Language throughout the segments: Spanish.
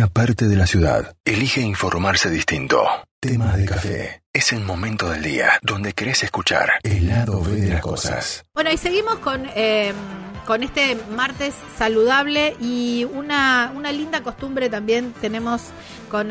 una parte de la ciudad elige informarse distinto. Temas de café. Es el momento del día donde querés escuchar el lado B de las cosas. Bueno, y seguimos con, eh, con este martes saludable y una, una linda costumbre también tenemos con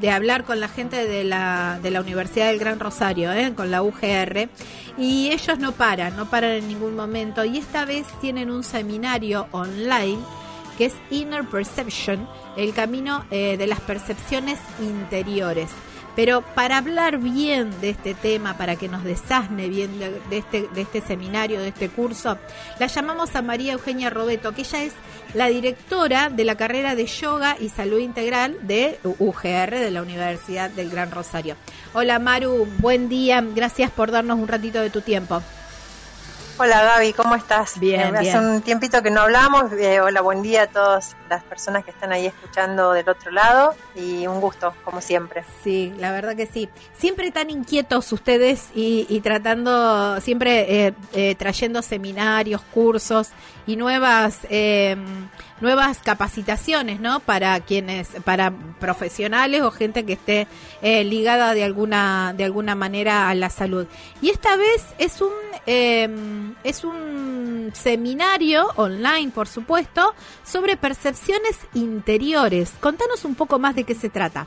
de hablar con la gente de la, de la Universidad del Gran Rosario, ¿eh? con la UGR, y ellos no paran, no paran en ningún momento, y esta vez tienen un seminario online que es Inner Perception, el camino eh, de las percepciones interiores. Pero para hablar bien de este tema, para que nos desasne bien de, este, de este seminario, de este curso, la llamamos a María Eugenia Robeto, que ella es la directora de la carrera de Yoga y Salud Integral de UGR, de la Universidad del Gran Rosario. Hola Maru, buen día, gracias por darnos un ratito de tu tiempo. Hola Gaby, ¿cómo estás? Bien, eh, Hace un tiempito que no hablamos. Eh, hola, buen día a todas las personas que están ahí escuchando del otro lado y un gusto, como siempre. Sí, la verdad que sí. Siempre tan inquietos ustedes y, tratando, siempre eh, trayendo seminarios, cursos y nuevas nuevas capacitaciones, ¿no? Para quienes, para profesionales o gente que esté ligada de alguna de alguna manera a la salud. Y esta vez es un Em, es un seminario online, por supuesto, sobre interiores. Contanos un poco más de qué se trata.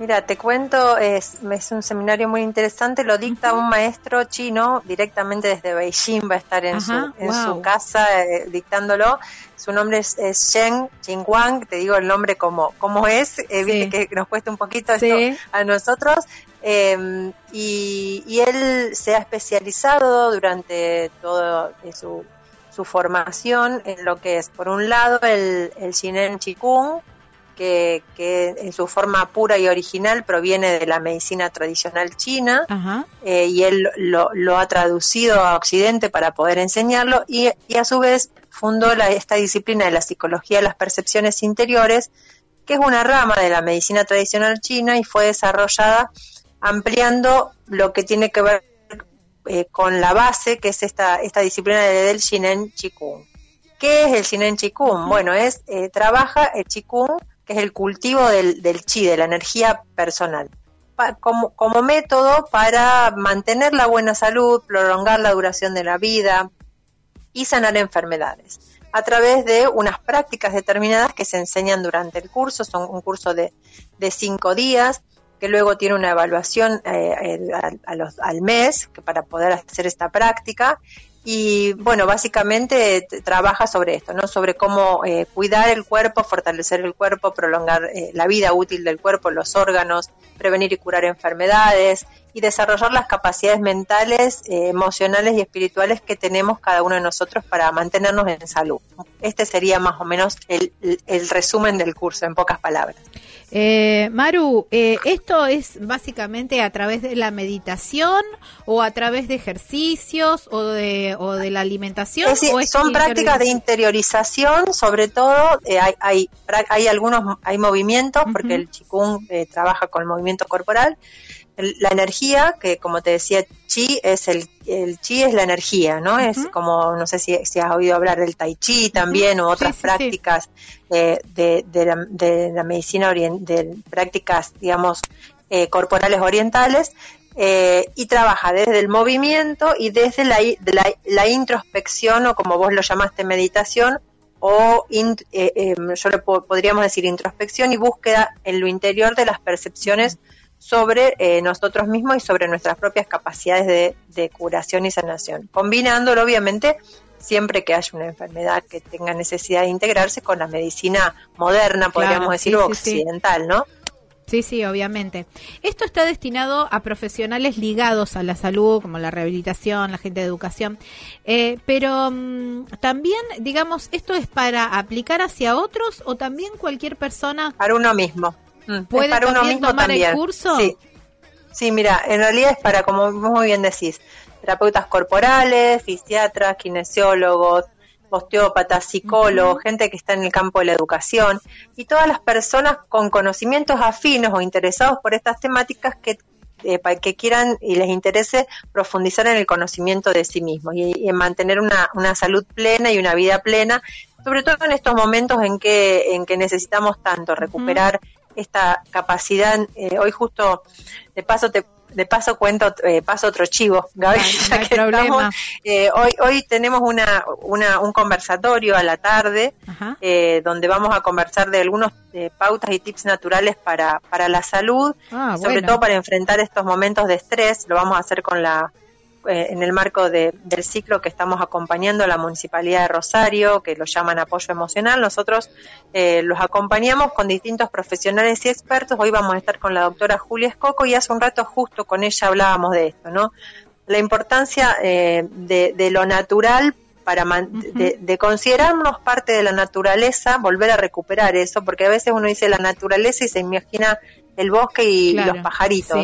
Mira, te cuento, es, es un seminario muy interesante, lo dicta un maestro chino directamente desde Beijing, va a estar en, su, en su casa eh, dictándolo. Su nombre es, Shen Jingwang, te digo el nombre como, como es, eh, que nos cuesta un poquito esto a nosotros. Em, y, él se ha especializado durante toda su, su, formación en lo que es, por un lado, el, el Shinen Chikung, que, en su forma pura y original proviene de la medicina tradicional china eh, y él lo, ha traducido a Occidente para poder enseñarlo y, a su vez fundó la, esta disciplina de la psicología de las percepciones interiores, que es una rama de la medicina tradicional china y fue desarrollada ampliando lo que tiene que ver eh, con la base, que es esta, esta disciplina del Shinen Chikung. ¿Qué es el Shinen Chikung? Bueno, es eh, trabaja el Chikung es el cultivo del, chi, de la energía personal, como, como método para mantener la buena salud, prolongar la duración de la vida y sanar enfermedades a través de unas prácticas determinadas que se enseñan durante el curso, son un curso de, cinco días, que luego tiene una evaluación eh, al mes para poder hacer esta práctica y bueno, básicamente trabaja sobre esto, ¿no? Sobre cómo eh, cuidar el cuerpo, fortalecer el cuerpo, prolongar eh, la vida útil del cuerpo, los órganos, prevenir y curar enfermedades y desarrollar las capacidades mentales, emocionales y espirituales que tenemos cada uno de nosotros para mantenernos en salud. Este sería más o menos el resumen del curso, en pocas palabras. Eh, Maru, eh, ¿esto es básicamente a través de la meditación o a través de ejercicios o de, o de la alimentación? son prácticas de interiorización, sobre todo eh, hay, hay, hay, algunos hay movimientos, porque el chikung eh, trabaja con el movimiento corporal, la energía, que como te decía, chi es el, el chi es la energía, ¿no? Es como, no sé si, si, has oído hablar del tai chi también o otras prácticas eh, de, de, la, de, la, medicina, de prácticas, digamos, eh, corporales orientales. Eh, y trabaja desde el movimiento y desde la, la, introspección o como vos lo llamaste meditación o em, yo le podríamos decir introspección y búsqueda en lo interior de las percepciones sobre eh, nosotros mismos y sobre nuestras propias capacidades de, curación y sanación, combinándolo obviamente siempre que haya una enfermedad que tenga necesidad de integrarse con la medicina moderna, podríamos decir, occidental, ¿no? Sí, sí, obviamente. Esto está destinado a profesionales ligados a la salud, como la rehabilitación, la gente de educación, eh, pero mm, también, digamos, esto es para aplicar hacia otros o también cualquier persona. Para uno mismo. Mm, ¿Puede para uno mismo tomar el curso? Sí. sí, mira, en realidad es para, como muy bien decís, terapeutas corporales, fisiatras, kinesiólogos, osteópatas, psicólogos, gente que está en el campo de la educación y todas las personas con conocimientos afines o interesados por estas temáticas que eh, que quieran y les interese profundizar en el conocimiento de sí mismos y, en mantener una, una, salud plena y una vida plena sobre todo en estos momentos en que, en que necesitamos tanto recuperar esta capacidad. Eh, hoy justo, de paso te de paso cuento, eh, paso otro chivo, Gaby, eh, hoy, hoy tenemos una, una, un conversatorio a la tarde eh, donde vamos a conversar de algunos pautas y tips naturales para, para la salud, ah, sobre todo para enfrentar estos momentos de estrés. Lo vamos a hacer con la eh, en el marco del ciclo que estamos acompañando a la Municipalidad de Rosario, que lo llaman apoyo emocional. Nosotros eh, los acompañamos con distintos profesionales y expertos. Hoy vamos a estar con la doctora Julia Escoco y hace un rato justo con ella hablábamos de esto, ¿no? La importancia eh, de, lo natural para de, de, considerarnos parte de la naturaleza, volver a recuperar eso, porque a veces uno dice la naturaleza y se imagina el bosque y los pajaritos.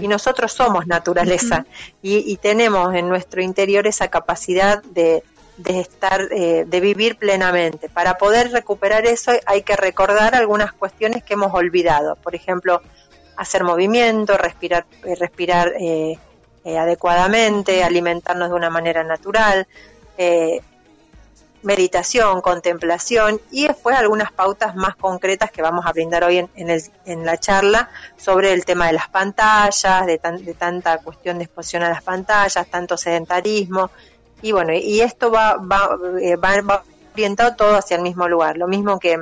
Y nosotros somos naturaleza y, tenemos en nuestro interior esa capacidad de, estar, eh, de vivir plenamente. Para poder recuperar eso hay que recordar algunas cuestiones que hemos olvidado. Por ejemplo, hacer movimiento, respirar, eh, respirar eh, adecuadamente, alimentarnos de una manera natural, meditación, contemplación y después algunas pautas más concretas que vamos a brindar hoy en, el, en la charla sobre el tema de las pantallas, de, de, tanta cuestión de exposición a las pantallas, tanto sedentarismo. Y bueno, y esto va, va, eh, va, orientado todo hacia el mismo lugar, lo mismo que,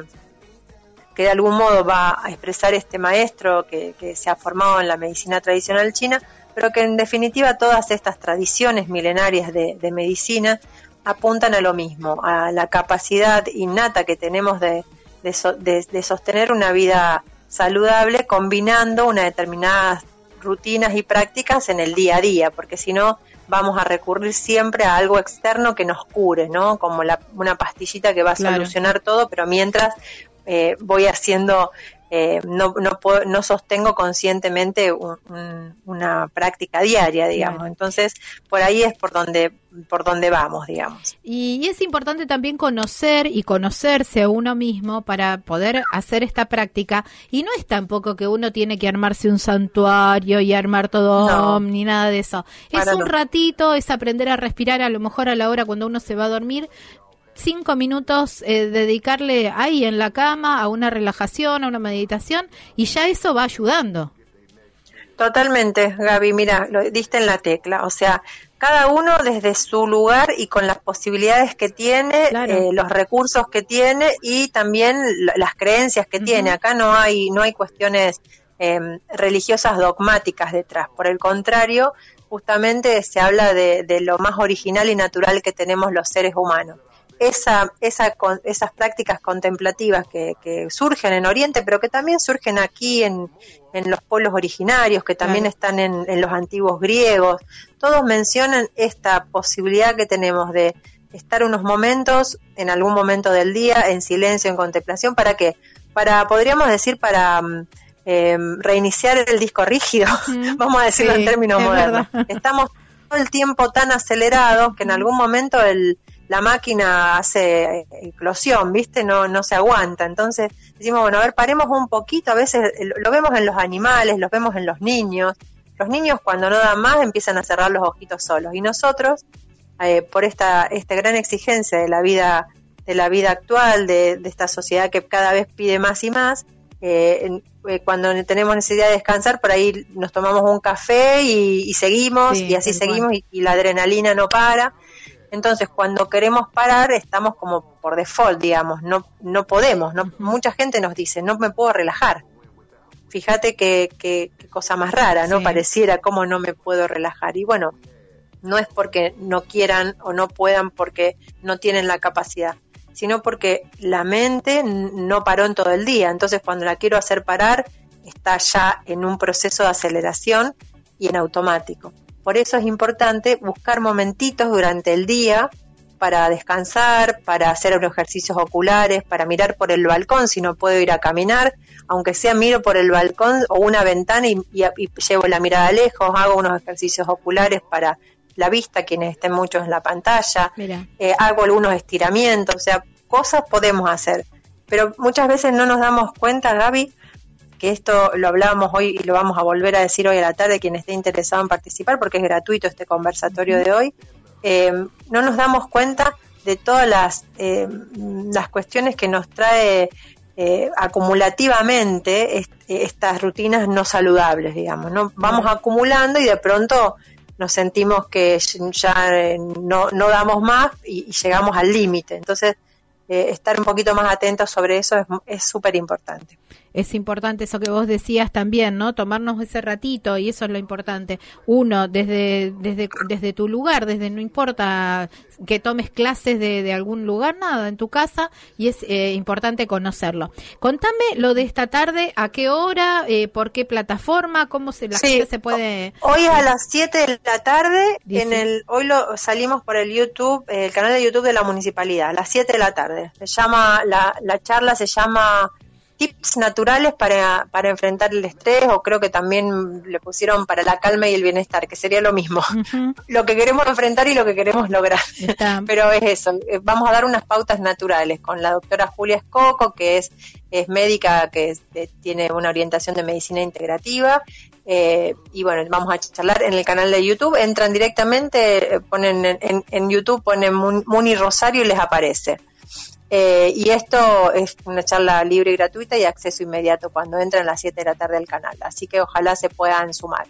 que de algún modo va a expresar este maestro que, que se ha formado en la medicina tradicional china, pero que en definitiva todas estas tradiciones milenarias de, de medicina apuntan a lo mismo, a la capacidad innata que tenemos de, de, sostener una vida saludable combinando unas determinadas rutinas y prácticas en el día a día, porque si no vamos a recurrir siempre a algo externo que nos cure, ¿no? Como la, una pastillita que va a solucionar todo, pero mientras eh, voy haciendo eh, no, no, no sostengo conscientemente una práctica diaria, digamos. Entonces, por ahí es por donde, por donde vamos, digamos. Y es importante también conocer y conocerse a uno mismo para poder hacer esta práctica. Y no es tampoco que uno tiene que armarse un santuario y armar todo ni nada de eso. Es un ratito, es aprender a respirar a lo mejor a la hora cuando uno se va a dormir, cinco minutos eh, dedicarle ahí en la cama a una relajación, a una meditación y ya eso va ayudando. Totalmente, Gaby, mira, lo diste en la tecla, o sea, cada uno desde su lugar y con las posibilidades que tiene, eh, los recursos que tiene y también las creencias que tiene. Acá no hay no hay cuestiones em, religiosas dogmáticas detrás. Por el contrario, justamente se habla de, de, lo más original y natural que tenemos los seres humanos esa, esa, esas prácticas contemplativas que, que, surgen en Oriente, pero que también surgen aquí en, en los pueblos originarios, que también están en, en, los antiguos griegos, todos mencionan esta posibilidad que tenemos de estar unos momentos, en algún momento del día, en silencio, en contemplación, ¿para qué? Para, podríamos decir, para... Eh, reiniciar el disco rígido, vamos a decirlo en términos modernos. Estamos todo el tiempo tan acelerados que en algún momento el, la máquina hace eclosión, ¿viste? No, no se aguanta. Entonces decimos, bueno, a ver, paremos un poquito. A veces lo vemos en los animales, lo vemos en los niños. Los niños cuando no dan más empiezan a cerrar los ojitos solos. Y nosotros, eh, por esta, esta gran exigencia de la vida, de la vida actual, de, esta sociedad que cada vez pide más y más, eh, eh, cuando tenemos necesidad de descansar, por ahí nos tomamos un café y, seguimos, y así seguimos, y, la adrenalina no para. Entonces, cuando queremos parar, estamos como por default, digamos, no, no podemos. No, mucha gente nos dice, no me puedo relajar. Fíjate qué, qué, cosa más rara, ¿no? Pareciera como no me puedo relajar. Y bueno, no es porque no quieran o no puedan porque no tienen la capacidad, sino porque la mente no paró en todo el día. Entonces, cuando la quiero hacer parar, está ya en un proceso de aceleración y en automático. Por eso es importante buscar momentitos durante el día para descansar, para hacer los ejercicios oculares, para mirar por el balcón si no puedo ir a caminar, aunque sea miro por el balcón o una ventana y, llevo la mirada lejos, hago unos ejercicios oculares para la vista, quienes estén muchos en la pantalla, eh, hago algunos estiramientos, o sea, cosas podemos hacer. Pero muchas veces no nos damos cuenta, Gaby, que esto lo hablábamos hoy y lo vamos a volver a decir hoy a la tarde, quien esté interesado en participar, porque es gratuito este conversatorio de hoy, eh, no nos damos cuenta de todas las, eh, las cuestiones que nos trae eh, acumulativamente estas rutinas no saludables, digamos, ¿no? Vamos acumulando y de pronto nos sentimos que ya no, no damos más y, llegamos al límite. Entonces, estar un poquito más atentos sobre eso es súper importante es importante eso que vos decías también, ¿no? Tomarnos ese ratito y eso es lo importante. Uno, desde, desde, desde tu lugar, desde no importa que tomes clases de, de algún lugar, nada, en tu casa y es eh, importante conocerlo. Contame lo de esta tarde, a qué hora, eh, por qué plataforma, cómo se, la gente se puede... Hoy a las 7 de la tarde, en el, hoy lo salimos por el YouTube, el canal de YouTube de la municipalidad, a las 7 de la tarde. Se llama, la, la charla se llama tips naturales para, para enfrentar el estrés o creo que también le pusieron para la calma y el bienestar, que sería lo mismo. Lo que queremos enfrentar y lo que queremos lograr. Pero es eso, eh, vamos a dar unas pautas naturales con la doctora Julia Escoco, que es, es médica, que eh, tiene una orientación de medicina integrativa. Eh, y bueno, vamos a charlar en el canal de YouTube. Entran directamente, ponen en, en YouTube, ponen Muni Rosario y les aparece. Eh, y esto es una charla libre y gratuita y acceso inmediato cuando entran a las 7 de la tarde al canal. Así que ojalá se puedan sumar.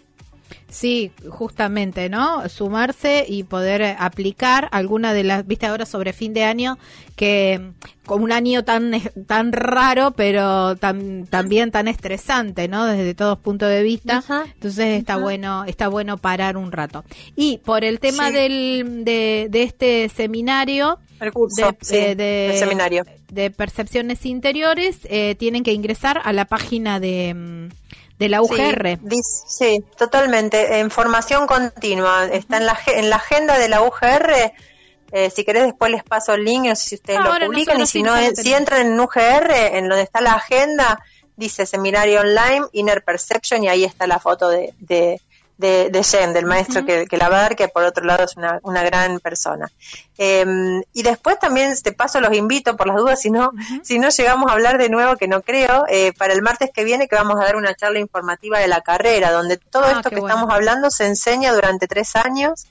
Sí, justamente, ¿no? Sumarse y poder aplicar alguna de las, viste ahora sobre fin de año, que con un año tan, tan raro, pero tan, también tan estresante, ¿no? Desde todos puntos de vista. Entonces está bueno, está bueno parar un rato. Y por el tema del, de, de este seminario, el curso, de, de, seminario. De percepciones interiores, eh, tienen que ingresar a la página de, mm, de la UGR. Sí, totalmente. En formación continua. Está en la, en la agenda de la UGR. Eh, si querés después les paso el link si ustedes lo publican y si no, si entran en UGR, en donde está la agenda, dice seminario online, Inner Perception y ahí está la foto de, de, de Jen, del maestro que, la va a dar, que por otro lado es una, una gran persona. Em, y después también, de paso, los invito, por las dudas, si no, si no llegamos a hablar de nuevo, que no creo, eh, para el martes que viene, que vamos a dar una charla informativa de la carrera, donde todo ah, esto que estamos hablando se enseña durante tres años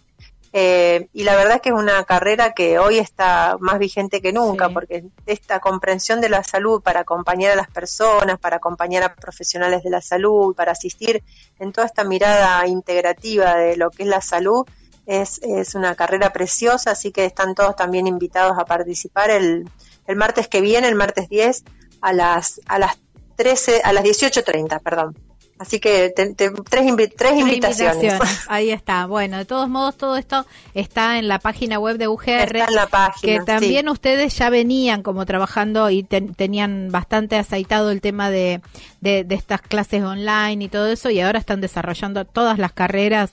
eh, y la verdad es que es una carrera que hoy está más vigente que nunca, porque esta comprensión de la salud para acompañar a las personas, para acompañar a profesionales de la salud, para asistir en toda esta mirada integrativa de lo que es la salud, es, es una carrera preciosa, así que están todos también invitados a participar el, el martes que viene, el martes 10, a las, a las 13, a las 18.30, perdón. Así que tres, tres, invitaciones. Ahí está. Bueno, de todos modos, todo esto está en la página web de UGR. Está en la página. Que también ustedes ya venían como trabajando y tenían bastante aceitado el tema de, de, estas clases online y todo eso, y ahora están desarrollando todas las carreras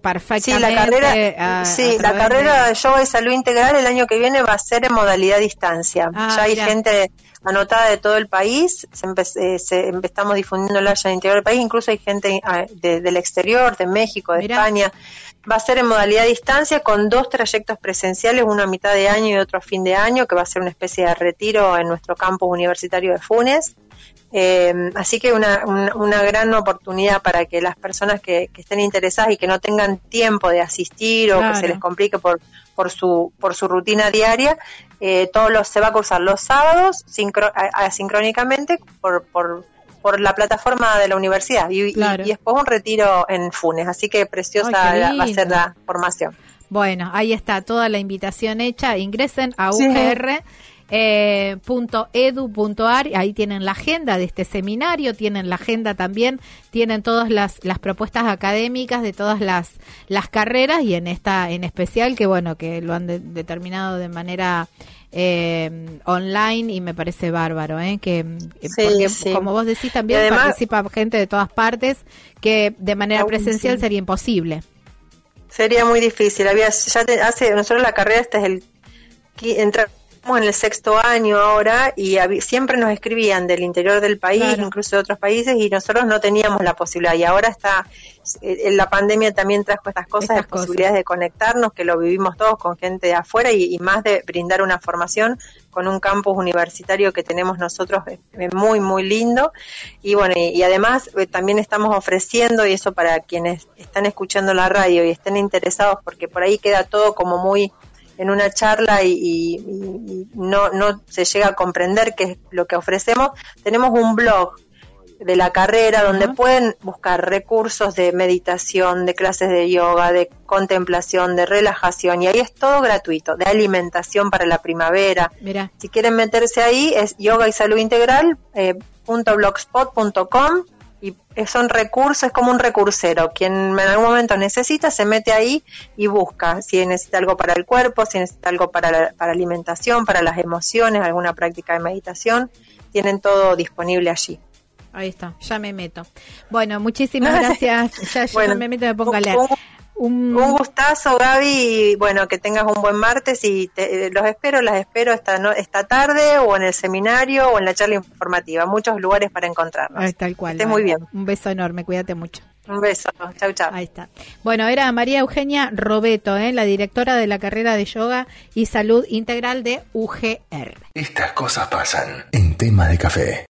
perfectamente. Sí, la carrera, sí, la carrera de yoga y salud integral el año que viene va a ser en modalidad distancia. Ah, ya hay gente anotada de todo el país, se, se estamos difundiéndola ya en el interior del país, incluso hay gente ah, del exterior, de México, de España. Va a ser en modalidad distancia con dos trayectos presenciales, uno a mitad de año y otro a fin de año, que va a ser una especie de retiro en nuestro campus universitario de Funes. Eh, así que una, una, gran oportunidad para que las personas que, estén interesadas y que no tengan tiempo de asistir o que se les complique por, por, su, por su rutina diaria, eh, todos los, se va a cursar los sábados asincrónicamente por, por, por la plataforma de la universidad y, después un retiro en Funes. Así que preciosa va a ser la formación. Bueno, ahí está toda la invitación hecha. Ingresen a UGR eh, ahí tienen la agenda de este seminario, tienen la agenda también, tienen todas las, las propuestas académicas de todas las, las carreras y en esta en especial que bueno, que lo han determinado de manera eh, online y me parece bárbaro, ¿eh? que como vos decís también participa gente de todas partes que de manera presencial sería imposible. Sería muy difícil. Había ya hace nosotros la carrera este es el entrar en el sexto año ahora y siempre nos escribían del interior del país, incluso de otros países, y nosotros no teníamos la posibilidad. Y ahora está, eh, la pandemia también trajo estas cosas, de posibilidades de conectarnos, que lo vivimos todos con gente de afuera y, más de brindar una formación con un campus universitario que tenemos nosotros muy, muy lindo. Y bueno, y, además eh, también estamos ofreciendo, y eso para quienes están escuchando la radio y estén interesados, porque por ahí queda todo como muy en una charla y, no, no se llega a comprender qué es lo que ofrecemos, tenemos un blog de la carrera donde pueden buscar recursos de meditación, de clases de yoga, de contemplación, de relajación y ahí es todo gratuito, de alimentación para la primavera. Mira. Si quieren meterse ahí es yoga y salud integral eh, .blogspot.com y son recursos, es como un recursero. Quien en algún momento necesita se mete ahí y busca si necesita algo para el cuerpo, si necesita algo para la para alimentación, para las emociones, alguna práctica de meditación. Tienen todo disponible allí. Ahí está, ya me meto. Bueno, muchísimas gracias. Ya, me meto, me pongo a leer. Un... gustazo, Gaby, y bueno, que tengas un buen martes y los espero, las espero esta, no, esta tarde o en el seminario o en la charla informativa. Muchos lugares para encontrarnos. Ahí tal cual. Esté muy bien. Un beso enorme, cuídate mucho. Un beso, chau, chau. Ahí está. Bueno, era María Eugenia Robeto, ¿eh? la directora de la carrera de yoga y salud integral de UGR. Estas cosas pasan en tema de café.